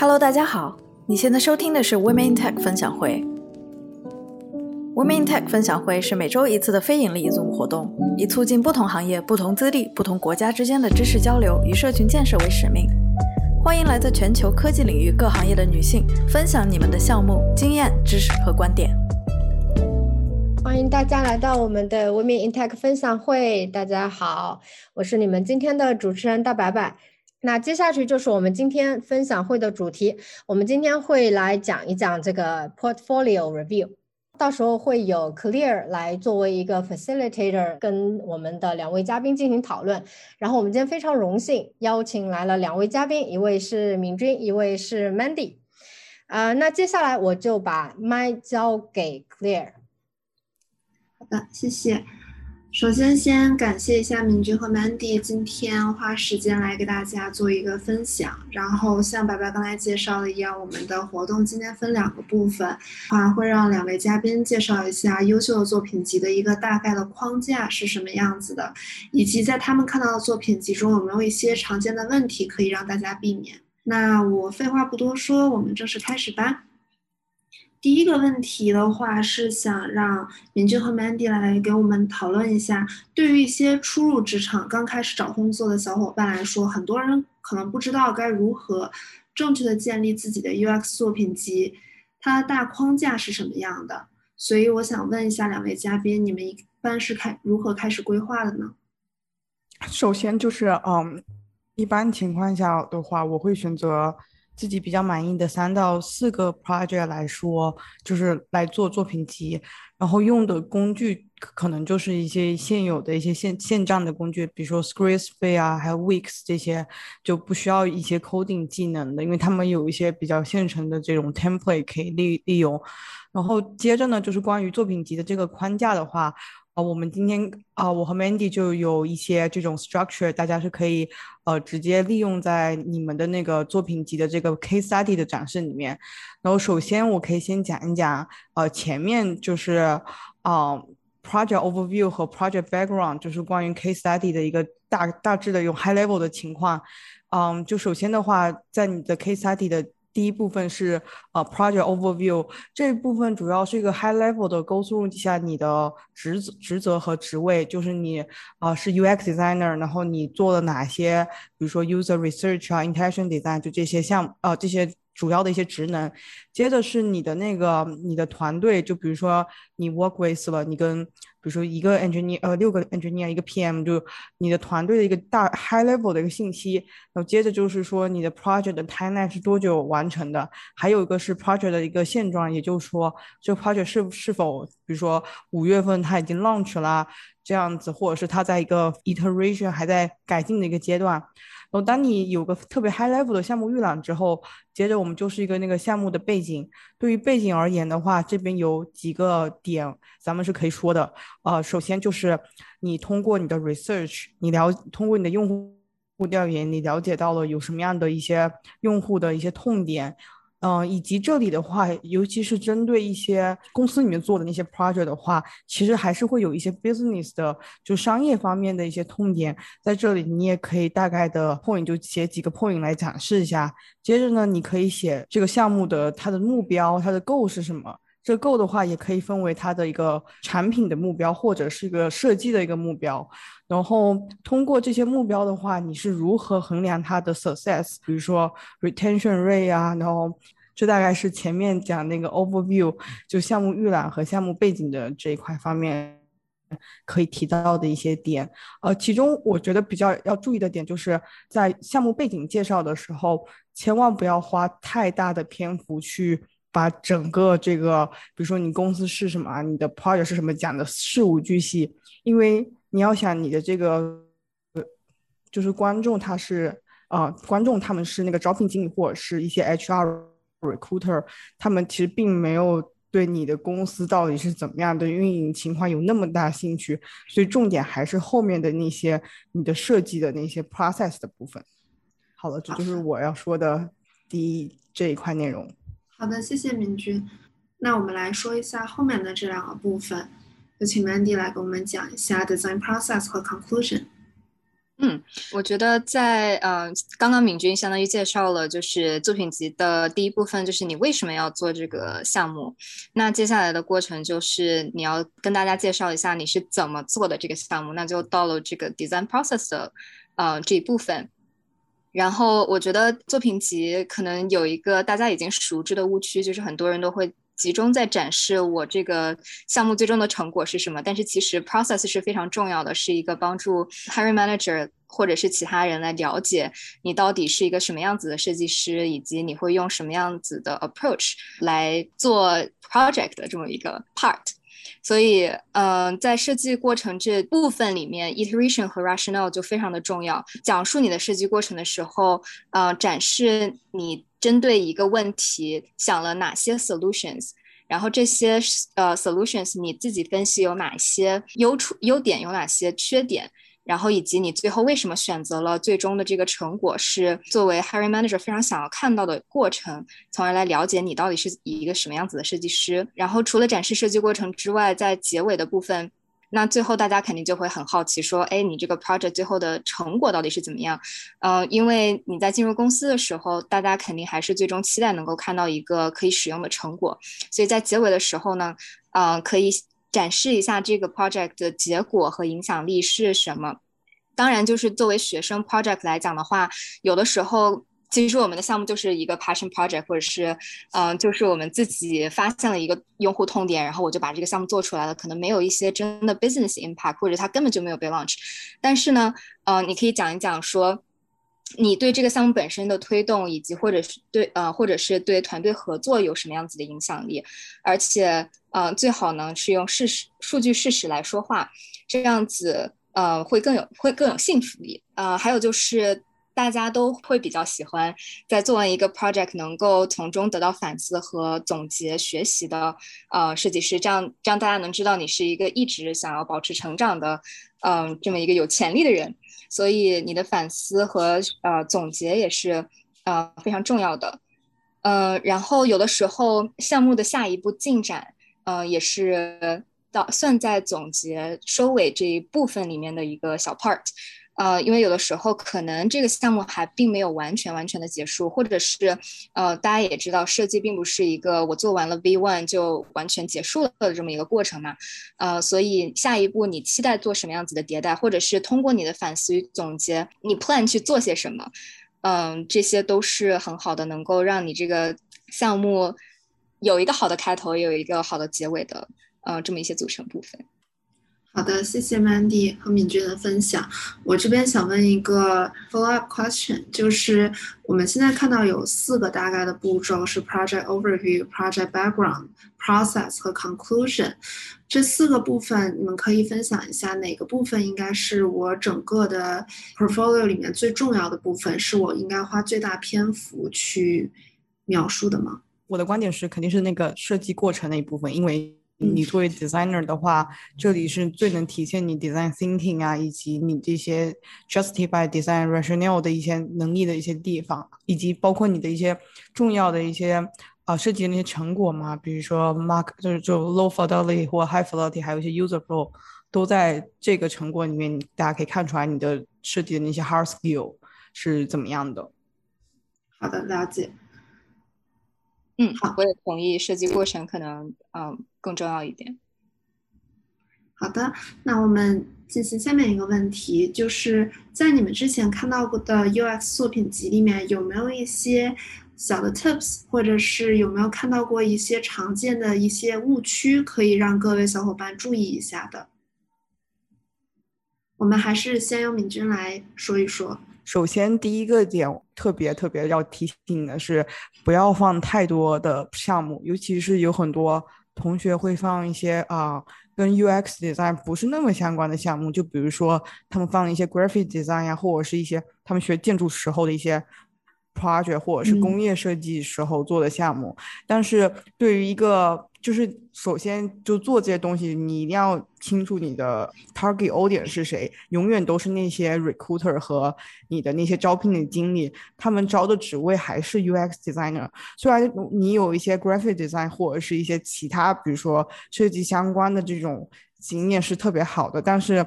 Hello，大家好，你现在收听的是 Women in Tech 分享会。Women in Tech 分享会是每周一次的非盈利 Zoom 活动，以促进不同行业、不同资历、不同国家之间的知识交流与社群建设为使命。欢迎来自全球科技领域各行业的女性分享你们的项目经验、知识和观点。欢迎大家来到我们的 Women in Tech 分享会。大家好，我是你们今天的主持人大白白。那接下去就是我们今天分享会的主题。我们今天会来讲一讲这个 portfolio review，到时候会有 Clear 来作为一个 facilitator，跟我们的两位嘉宾进行讨论。然后我们今天非常荣幸邀请来了两位嘉宾，一位是敏君，一位是 Mandy。啊，那接下来我就把麦交给 Clear。好的，谢谢。首先，先感谢一下敏君和 Mandy 今天花时间来给大家做一个分享。然后，像白白刚才介绍的一样，我们的活动今天分两个部分，啊，会让两位嘉宾介绍一下优秀的作品集的一个大概的框架是什么样子的，以及在他们看到的作品集中有没有一些常见的问题可以让大家避免。那我废话不多说，我们正式开始吧。第一个问题的话是想让敏君和 Mandy 来给我们讨论一下，对于一些初入职场、刚开始找工作的小伙伴来说，很多人可能不知道该如何正确的建立自己的 UX 作品集，它的大框架是什么样的。所以我想问一下两位嘉宾，你们一般是开如何开始规划的呢？首先就是，嗯，一般情况下的话，我会选择。自己比较满意的三到四个 project 来说，就是来做作品集，然后用的工具可能就是一些现有的一些现现账的工具，比如说 Squarespace 啊，还有 Wix 这些，就不需要一些 coding 技能的，因为他们有一些比较现成的这种 template 可以利利用。然后接着呢，就是关于作品集的这个框架的话。啊，我们今天啊，我和 Mandy 就有一些这种 structure，大家是可以呃直接利用在你们的那个作品集的这个 case study 的展示里面。然后首先我可以先讲一讲，呃，前面就是啊 project overview 和 project background，就是关于 case study 的一个大大致的用 high level 的情况。嗯，就首先的话，在你的 case study 的第一部分是呃 project overview 这部分主要是一个 high level 的 go through 一下你的职责职责和职位，就是你啊是 UX designer，然后你做了哪些，比如说 user research 啊，intention design 就这些项目呃这些主要的一些职能。接着是你的那个你的团队，就比如说你 work with 了，你跟比如说一个 engineer，呃，六个 engineer，一个 PM，就你的团队的一个大 high level 的一个信息。然后接着就是说你的 project 的 timeline 是多久完成的，还有一个是 project 的一个现状，也就是说这个 project 是是否，比如说五月份它已经 launch 啦，这样子，或者是它在一个 iteration 还在改进的一个阶段。然后当你有个特别 high level 的项目预览之后，接着我们就是一个那个项目的背景。对于背景而言的话，这边有几个点咱们是可以说的。呃，首先就是你通过你的 research，你了通过你的用户调研，你了解到了有什么样的一些用户的一些痛点。嗯，以及这里的话，尤其是针对一些公司里面做的那些 project 的话，其实还是会有一些 business 的，就商业方面的一些痛点，在这里你也可以大概的 point 就写几个 point 来展示一下。接着呢，你可以写这个项目的它的目标，它的 goal 是什么。这 go 的话，也可以分为它的一个产品的目标，或者是一个设计的一个目标。然后通过这些目标的话，你是如何衡量它的 success？比如说 retention rate 啊，然后这大概是前面讲那个 overview，就项目预览和项目背景的这一块方面可以提到的一些点。呃，其中我觉得比较要注意的点，就是在项目背景介绍的时候，千万不要花太大的篇幅去。把整个这个，比如说你公司是什么，你的 project 是什么，讲的事无巨细，因为你要想你的这个，就是观众他是啊，观众他们是那个招聘经理或者是一些 HR recruiter，他们其实并没有对你的公司到底是怎么样的运营情况有那么大兴趣，所以重点还是后面的那些你的设计的那些 process 的部分。好了，这就是我要说的第一这一块内容。好的，谢谢明君。那我们来说一下后面的这两个部分，有请 Mandy 来给我们讲一下 design process 和 conclusion。嗯，我觉得在呃，刚刚敏君相当于介绍了就是作品集的第一部分，就是你为什么要做这个项目。那接下来的过程就是你要跟大家介绍一下你是怎么做的这个项目，那就到了这个 design process 的呃这一部分。然后我觉得作品集可能有一个大家已经熟知的误区，就是很多人都会。集中在展示我这个项目最终的成果是什么，但是其实 process 是非常重要的，是一个帮助 hiring manager 或者是其他人来了解你到底是一个什么样子的设计师，以及你会用什么样子的 approach 来做 project 的这么一个 part。所以，嗯，在设计过程这部分里面，iteration 和 rationale 就非常的重要。讲述你的设计过程的时候，呃，展示你。针对一个问题想了哪些 solutions，然后这些呃 solutions 你自己分析有哪些优处优点，有哪些缺点，然后以及你最后为什么选择了最终的这个成果是作为 hiring manager 非常想要看到的过程，从而来了解你到底是以一个什么样子的设计师。然后除了展示设计过程之外，在结尾的部分。那最后大家肯定就会很好奇，说，哎，你这个 project 最后的成果到底是怎么样？呃，因为你在进入公司的时候，大家肯定还是最终期待能够看到一个可以使用的成果，所以在结尾的时候呢，呃，可以展示一下这个 project 的结果和影响力是什么。当然，就是作为学生 project 来讲的话，有的时候。其实我们的项目就是一个 passion project，或者是，嗯，就是我们自己发现了一个用户痛点，然后我就把这个项目做出来了。可能没有一些真的 business impact，或者它根本就没有被 launch。但是呢，呃，你可以讲一讲说，你对这个项目本身的推动，以及或者是对呃，或者是对团队合作有什么样子的影响力。而且，呃，最好呢是用事实、数据、事实来说话，这样子，呃，会更有会更有信服力。呃，还有就是。大家都会比较喜欢在做完一个 project 能够从中得到反思和总结学习的呃设计师，这样这样大家能知道你是一个一直想要保持成长的嗯这么一个有潜力的人，所以你的反思和呃总结也是呃非常重要的，呃然后有的时候项目的下一步进展呃也是到算在总结收尾这一部分里面的一个小 part。呃，因为有的时候可能这个项目还并没有完全完全的结束，或者是，呃，大家也知道，设计并不是一个我做完了 V one 就完全结束了的这么一个过程嘛，呃，所以下一步你期待做什么样子的迭代，或者是通过你的反思与总结，你 plan 去做些什么，嗯，这些都是很好的，能够让你这个项目有一个好的开头，有一个好的结尾的，呃，这么一些组成部分。好的，谢谢 Mandy 和敏君的分享。我这边想问一个 follow up question，就是我们现在看到有四个大概的步骤，是 project overview、project background、process 和 conclusion。这四个部分，你们可以分享一下哪个部分应该是我整个的 portfolio 里面最重要的部分，是我应该花最大篇幅去描述的吗？我的观点是，肯定是那个设计过程那一部分，因为。你作为 designer 的话，这里是最能体现你 design thinking 啊，以及你这些 justify design rationale 的一些能力的一些地方，以及包括你的一些重要的一些啊设计的那些成果嘛，比如说 mark 就是就 low fidelity 或 high fidelity，还有一些 user flow，都在这个成果里面，大家可以看出来你的设计的那些 hard skill 是怎么样的。好的，了解。嗯，好，我也同意，设计过程可能嗯更重要一点。好的，那我们进行下面一个问题，就是在你们之前看到过的 UX 作品集里面，有没有一些小的 tips，或者是有没有看到过一些常见的一些误区，可以让各位小伙伴注意一下的？我们还是先由敏君来说一说。首先，第一个点特别特别要提醒的是，不要放太多的项目，尤其是有很多同学会放一些啊，跟 UX design 不是那么相关的项目，就比如说他们放一些 graphic design 呀，或者是一些他们学建筑时候的一些 project，或者是工业设计时候做的项目。但是对于一个就是首先就做这些东西，你一定要清楚你的 target audience 是谁，永远都是那些 recruiter 和你的那些招聘的经理，他们招的职位还是 UX designer。虽然你有一些 graphic design 或者是一些其他，比如说设计相关的这种经验是特别好的，但是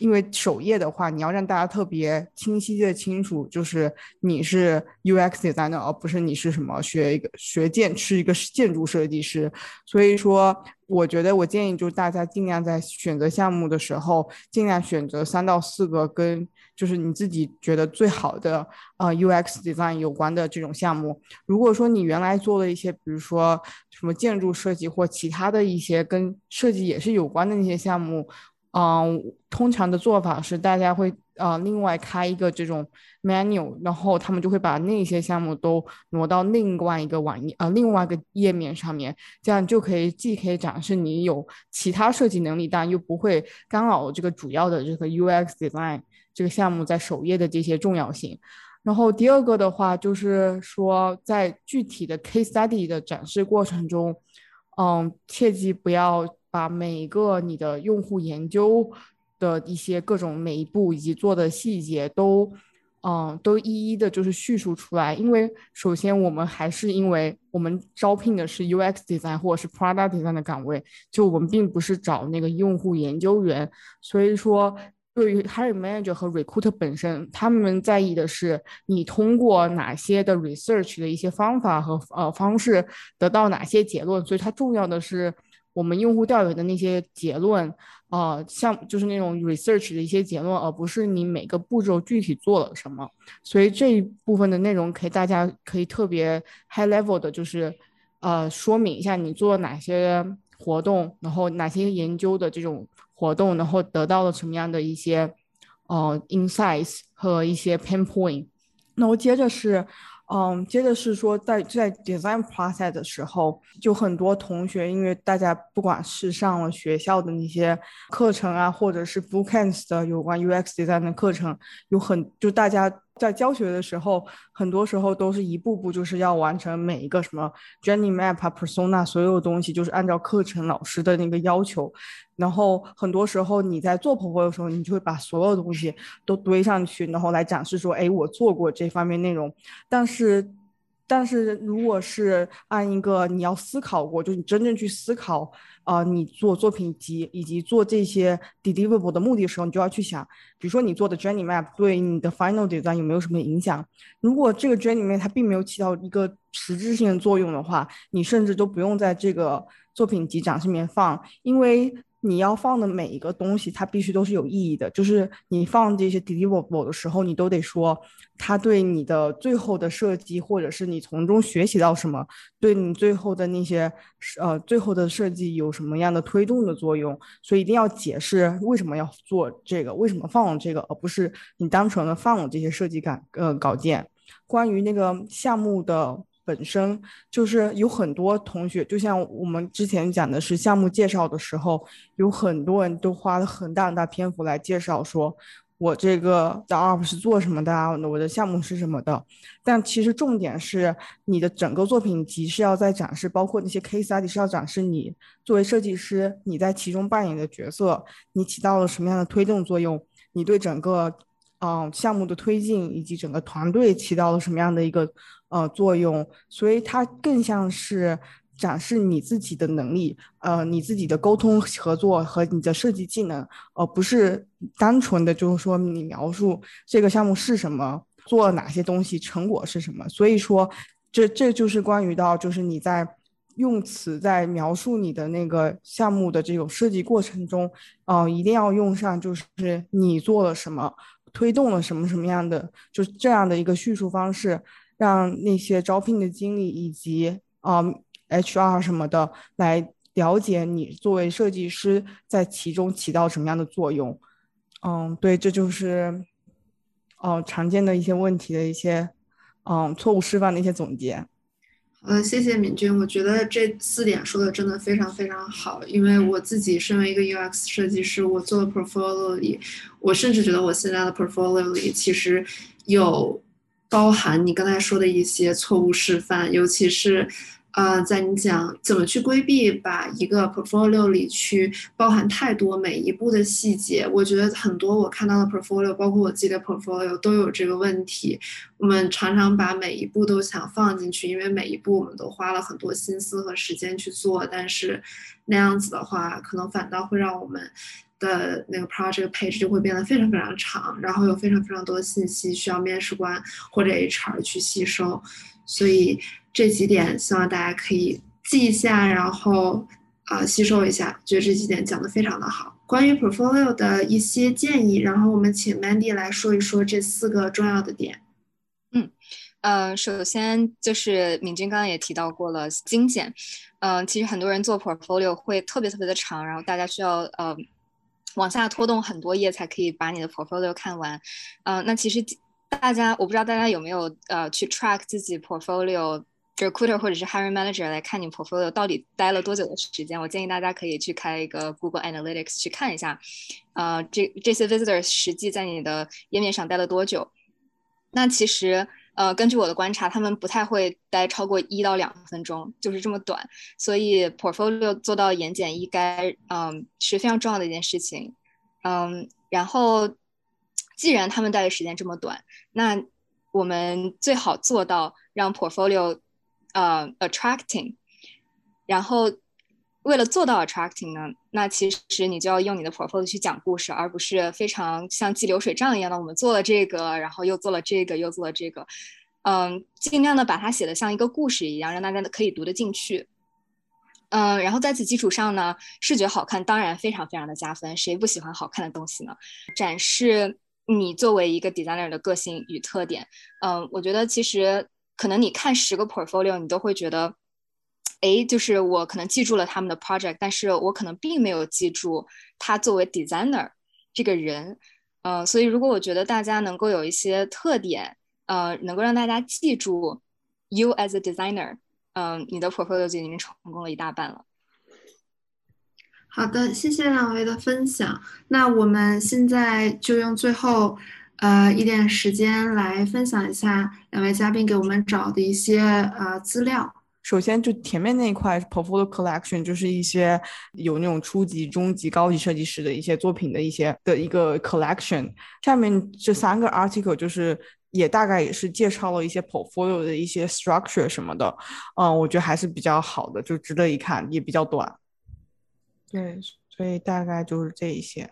因为首页的话，你要让大家特别清晰的清楚，就是你是 UX designer，而不是你是什么学一个学建是一个建筑设计师。所以说，我觉得我建议就是大家尽量在选择项目的时候，尽量选择三到四个跟就是你自己觉得最好的呃 UX design 有关的这种项目。如果说你原来做了一些，比如说什么建筑设计或其他的一些跟设计也是有关的那些。项目，嗯，通常的做法是大家会呃另外开一个这种 menu，然后他们就会把那些项目都挪到另外一个网页呃另外一个页面上面，这样就可以既可以展示你有其他设计能力，但又不会干扰这个主要的这个 UX design 这个项目在首页的这些重要性。然后第二个的话就是说，在具体的 case study 的展示过程中，嗯，切记不要。把每一个你的用户研究的一些各种每一步以及做的细节都，嗯，都一一的就是叙述出来。因为首先我们还是因为我们招聘的是 UX design 或者是 product design 的岗位，就我们并不是找那个用户研究员。所以说，对于 hiring manager 和 recruiter 本身，他们在意的是你通过哪些的 research 的一些方法和呃方式得到哪些结论。所以它重要的是。我们用户调研的那些结论，啊，像就是那种 research 的一些结论，而不是你每个步骤具体做了什么。所以这一部分的内容，可以大家可以特别 high level 的，就是呃说明一下你做哪些活动，然后哪些研究的这种活动，然后得到了什么样的一些呃 insights 和一些 pain point。那我接着是。嗯，接着是说，在在 design process 的时候，就很多同学，因为大家不管是上了学校的那些课程啊，或者是 bookends 的有关 UX design 的课程，有很就大家。在教学的时候，很多时候都是一步步，就是要完成每一个什么 journey map、persona，所有东西就是按照课程老师的那个要求。然后很多时候你在做婆婆的时候，你就会把所有东西都堆上去，然后来展示说，哎，我做过这方面内容。但是。但是，如果是按一个你要思考过，就是你真正去思考，啊，你做作品集以及做这些 deliverable 的目的时候，你就要去想，比如说你做的 journey map 对你的 final design 有没有什么影响？如果这个 journey map 它并没有起到一个实质性的作用的话，你甚至都不用在这个作品集展示里面放，因为。你要放的每一个东西，它必须都是有意义的。就是你放这些 deliverable 的时候，你都得说，它对你的最后的设计，或者是你从中学习到什么，对你最后的那些呃最后的设计有什么样的推动的作用。所以一定要解释为什么要做这个，为什么放了这个，而不是你单纯的放了这些设计感呃稿件。关于那个项目的。本身就是有很多同学，就像我们之前讲的是项目介绍的时候，有很多人都花了很大很大篇幅来介绍，说我这个的 UP 是做什么的啊，我的项目是什么的。但其实重点是你的整个作品集是要在展示，包括那些 case study 是要展示你作为设计师你在其中扮演的角色，你起到了什么样的推动作用，你对整个嗯项目的推进以及整个团队起到了什么样的一个。呃，作用，所以它更像是展示你自己的能力，呃，你自己的沟通合作和你的设计技能，而不是单纯的就是说你描述这个项目是什么，做了哪些东西，成果是什么。所以说，这这就是关于到就是你在用词在描述你的那个项目的这种设计过程中，呃，一定要用上就是你做了什么，推动了什么什么样的，就是这样的一个叙述方式。让那些招聘的经理以及啊 HR 什么的来了解你作为设计师在其中起到什么样的作用。嗯，对，这就是哦常见的一些问题的一些嗯错误示范的一些总结。呃，谢谢敏君，我觉得这四点说的真的非常非常好。因为我自己身为一个 UX 设计师，我做的 portfolio 里，我甚至觉得我现在的 portfolio 里其实有。包含你刚才说的一些错误示范，尤其是，呃，在你讲怎么去规避把一个 portfolio 里去包含太多每一步的细节，我觉得很多我看到的 portfolio，包括我自己的 portfolio 都有这个问题。我们常常把每一步都想放进去，因为每一步我们都花了很多心思和时间去做，但是那样子的话，可能反倒会让我们的那个 project page 就会变得非常非常长，然后有非常非常多的信息需要面试官或者 HR 去吸收，所以。这几点希望大家可以记一下，然后啊吸收一下，觉得这几点讲的非常的好。关于 portfolio 的一些建议，然后我们请 Mandy 来说一说这四个重要的点。嗯，呃，首先就是敏君刚刚也提到过了精简。嗯，其实很多人做 portfolio 会特别特别的长，然后大家需要呃往下拖动很多页才可以把你的 portfolio 看完。嗯，那其实大家我不知道大家有没有呃去 track 自己 portfolio。recruiter 或者是 hiring manager 来看你 portfolio 到底待了多久的时间，我建议大家可以去开一个 Google Analytics 去看一下，呃，这这些 visitors 实际在你的页面上待了多久。那其实，呃，根据我的观察，他们不太会待超过一到两分钟，就是这么短。所以 portfolio 做到言简意赅，嗯，是非常重要的一件事情。嗯，然后既然他们待的时间这么短，那我们最好做到让 portfolio 呃，attracting，然后为了做到 attracting 呢，那其实你就要用你的 portfolio 去讲故事，而不是非常像记流水账一样的，我们做了这个，然后又做了这个，又做了这个，嗯，尽量的把它写的像一个故事一样，让大家可以读得进去。嗯，然后在此基础上呢，视觉好看当然非常非常的加分，谁不喜欢好看的东西呢？展示你作为一个 designer 的个性与特点。嗯，我觉得其实。可能你看十个 portfolio，你都会觉得，哎，就是我可能记住了他们的 project，但是我可能并没有记住他作为 designer 这个人，嗯，所以如果我觉得大家能够有一些特点，呃，能够让大家记住 you as a designer，嗯，你的 portfolio 就已经成功了一大半了。好的，谢谢两位的分享。那我们现在就用最后。呃，一点时间来分享一下两位嘉宾给我们找的一些呃资料。首先，就前面那一块 portfolio collection，就是一些有那种初级、中级、高级设计师的一些作品的一些的一个 collection。下面这三个 article 就是也大概也是介绍了一些 portfolio 的一些 structure 什么的。嗯，我觉得还是比较好的，就值得一看，也比较短。对，所以大概就是这一些。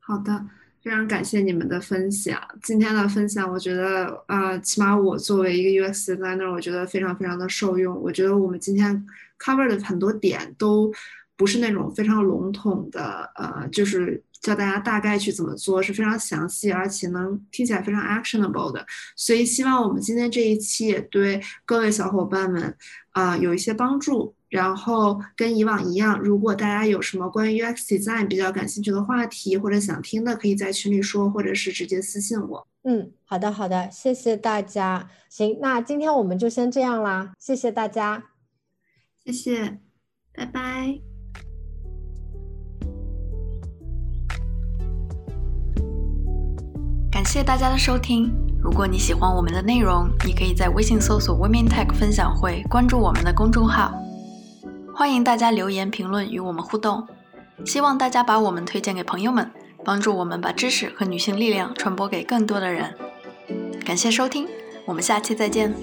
好的。非常感谢你们的分享，今天的分享，我觉得，呃，起码我作为一个 UX designer，我觉得非常非常的受用。我觉得我们今天 cover 的很多点都不是那种非常笼统的，呃，就是教大家大概去怎么做，是非常详细，而且能听起来非常 actionable 的。所以希望我们今天这一期也对各位小伙伴们，啊，有一些帮助。然后跟以往一样，如果大家有什么关于 UX design 比较感兴趣的话题或者想听的，可以在群里说，或者是直接私信我。嗯，好的，好的，谢谢大家。行，那今天我们就先这样啦，谢谢大家，谢谢，拜拜。感谢大家的收听。如果你喜欢我们的内容，你可以在微信搜索 Women Tech 分享会，关注我们的公众号。欢迎大家留言评论与我们互动，希望大家把我们推荐给朋友们，帮助我们把知识和女性力量传播给更多的人。感谢收听，我们下期再见。